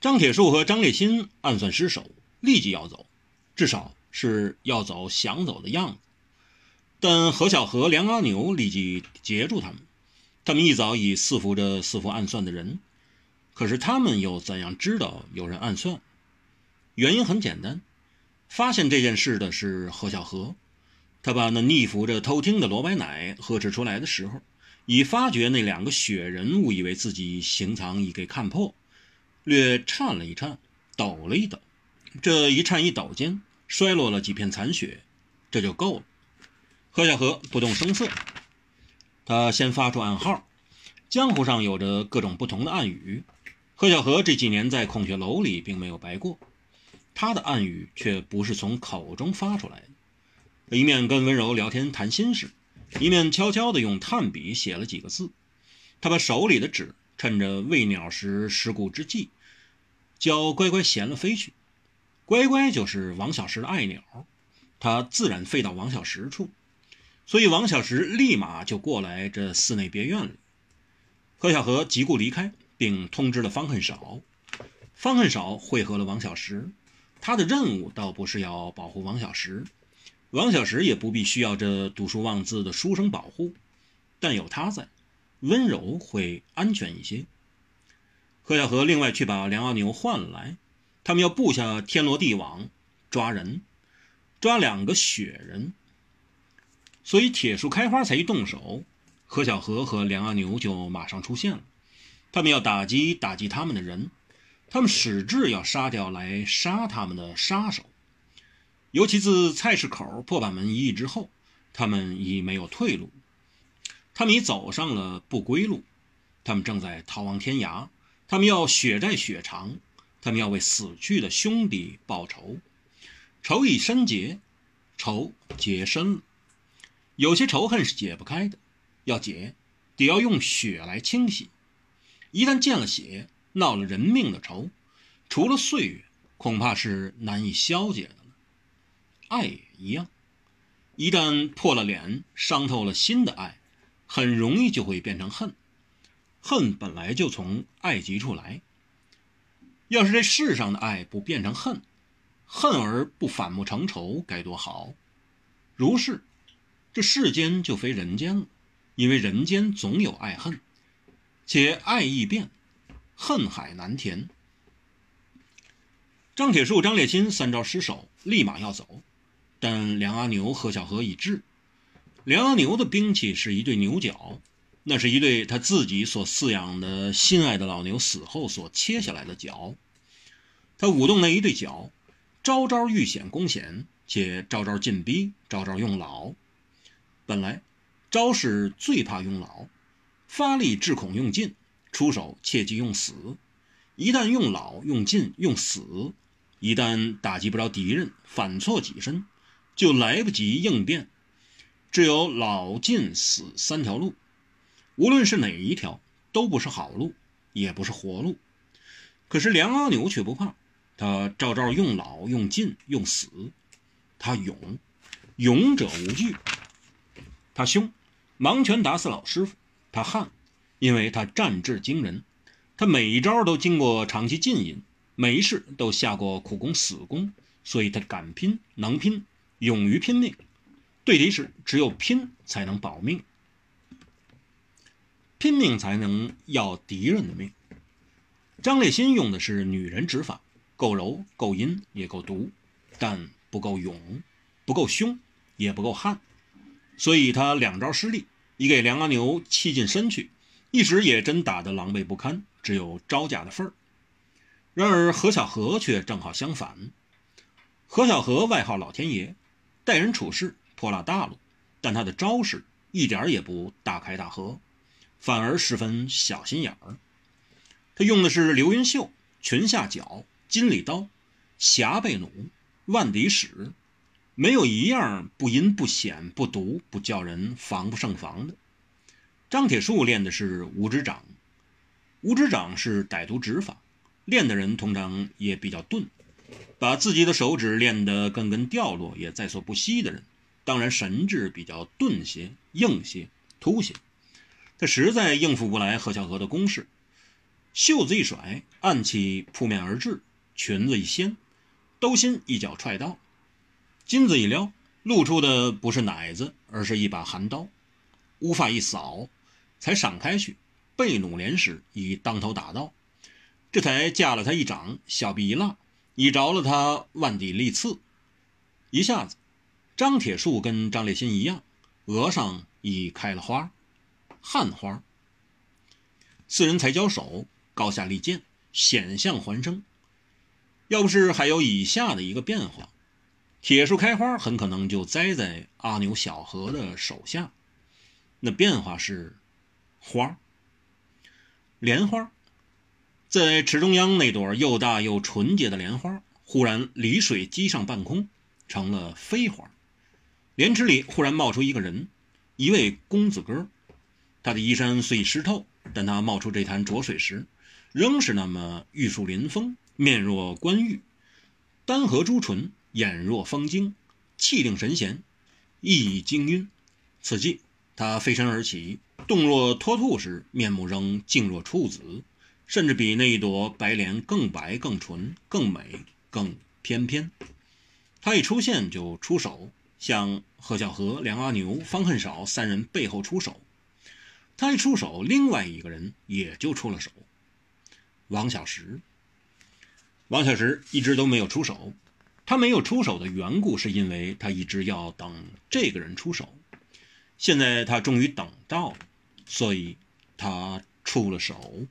张铁树和张烈新暗算失手，立即要走，至少是要走想走的样子。但何小河、梁阿牛立即截住他们。他们一早已伺伏着伺伏暗算的人，可是他们又怎样知道有人暗算？原因很简单，发现这件事的是何小河。他把那逆服着偷听的罗白奶呵斥出来的时候，已发觉那两个雪人误以为自己行藏已给看破，略颤了一颤，抖了一抖。这一颤一抖间，摔落了几片残雪，这就够了。何小河不动声色。他先发出暗号，江湖上有着各种不同的暗语。何小河这几年在孔雀楼里并没有白过，他的暗语却不是从口中发出来的，一面跟温柔聊天谈心事，一面悄悄地用炭笔写了几个字。他把手里的纸趁着喂鸟时失顾之际，叫乖乖衔了飞去。乖乖就是王小石的爱鸟，它自然飞到王小石处。所以王小石立马就过来这寺内别院里。何小荷急顾离开，并通知了方恨少。方恨少会合了王小石，他的任务倒不是要保护王小石，王小石也不必需要这读书忘字的书生保护，但有他在，温柔会安全一些。何小河另外去把梁阿牛换来，他们要布下天罗地网，抓人，抓两个雪人。所以铁树开花才一动手，何小河和梁阿牛就马上出现了。他们要打击打击他们的人，他们矢志要杀掉来杀他们的杀手。尤其自菜市口破板门一役之后，他们已没有退路，他们已走上了不归路。他们正在逃亡天涯，他们要血债血偿，他们要为死去的兄弟报仇。仇已深结，仇结深了。有些仇恨是解不开的，要解，得要用血来清洗。一旦见了血，闹了人命的仇，除了岁月，恐怕是难以消解的了。爱也一样，一旦破了脸，伤透了心的爱，很容易就会变成恨。恨本来就从爱极处来。要是这世上的爱不变成恨，恨而不反目成仇，该多好！如是。这世间就非人间了，因为人间总有爱恨，且爱易变，恨海难填。张铁树、张烈新三招失手，立马要走，但梁阿牛、何小河已至。梁阿牛的兵器是一对牛角，那是一对他自己所饲养的心爱的老牛死后所切下来的角。他舞动那一对角，招招遇险攻险，且招招进逼，招招用老。本来，招式最怕用老，发力至恐用尽，出手切忌用死。一旦用老、用尽、用死，一旦打击不着敌人，反错己身，就来不及应变。只有老、尽、死三条路，无论是哪一条，都不是好路，也不是活路。可是梁阿牛却不怕，他招招用老、用尽、用死，他勇，勇者无惧。他凶，盲拳打死老师傅；他悍，因为他战志惊人；他每一招都经过长期浸淫，每一事都下过苦功死功，所以他敢拼，能拼，勇于拼命。对敌时，只有拼才能保命，拼命才能要敌人的命。张烈新用的是女人指法，够柔，够阴，也够毒，但不够勇，不够凶，也不够悍。所以他两招失利，已给梁阿牛气进身去，一时也真打得狼狈不堪，只有招架的份儿。然而何小河却正好相反。何小河外号老天爷，待人处事泼辣大度，但他的招式一点也不大开大合，反而十分小心眼儿。他用的是流云袖、裙下角、金里刀、霞背弩、万敌使。没有一样不阴不险不毒不叫人防不胜防的。张铁树练的是五指掌，五指掌是歹毒指法，练的人通常也比较钝，把自己的手指练得根根掉落也在所不惜的人，当然神智比较钝些、硬些、突些，他实在应付不来何小河的攻势。袖子一甩，暗器扑面而至，裙子一掀，兜心一脚踹到，金子一撩，露出的不是奶子，而是一把寒刀。乌发一扫，才闪开去，背弩连施，已当头打到，这才架了他一掌，小臂一拉，已着了他腕底利刺，一下子，张铁树跟张烈新一样，额上已开了花，汉花。四人才交手，高下立见，险象环生。要不是还有以下的一个变化，铁树开花很可能就栽在阿牛小何的手下。那变化是花，莲花，在池中央那朵又大又纯洁的莲花，忽然离水击上半空，成了飞花。莲池里忽然冒出一个人，一位公子哥，他的衣衫虽已湿透。但他冒出这潭浊水时，仍是那么玉树临风，面若冠玉，丹河朱唇，眼若风晶，气定神闲，意已惊晕。此际，他飞身而起，动若脱兔时，面目仍静若处子，甚至比那一朵白莲更白、更纯、更美、更翩翩。他一出现就出手，向何小河、梁阿牛、方恨少三人背后出手。他一出手，另外一个人也就出了手。王小石，王小石一直都没有出手。他没有出手的缘故，是因为他一直要等这个人出手。现在他终于等到了，所以他出了手。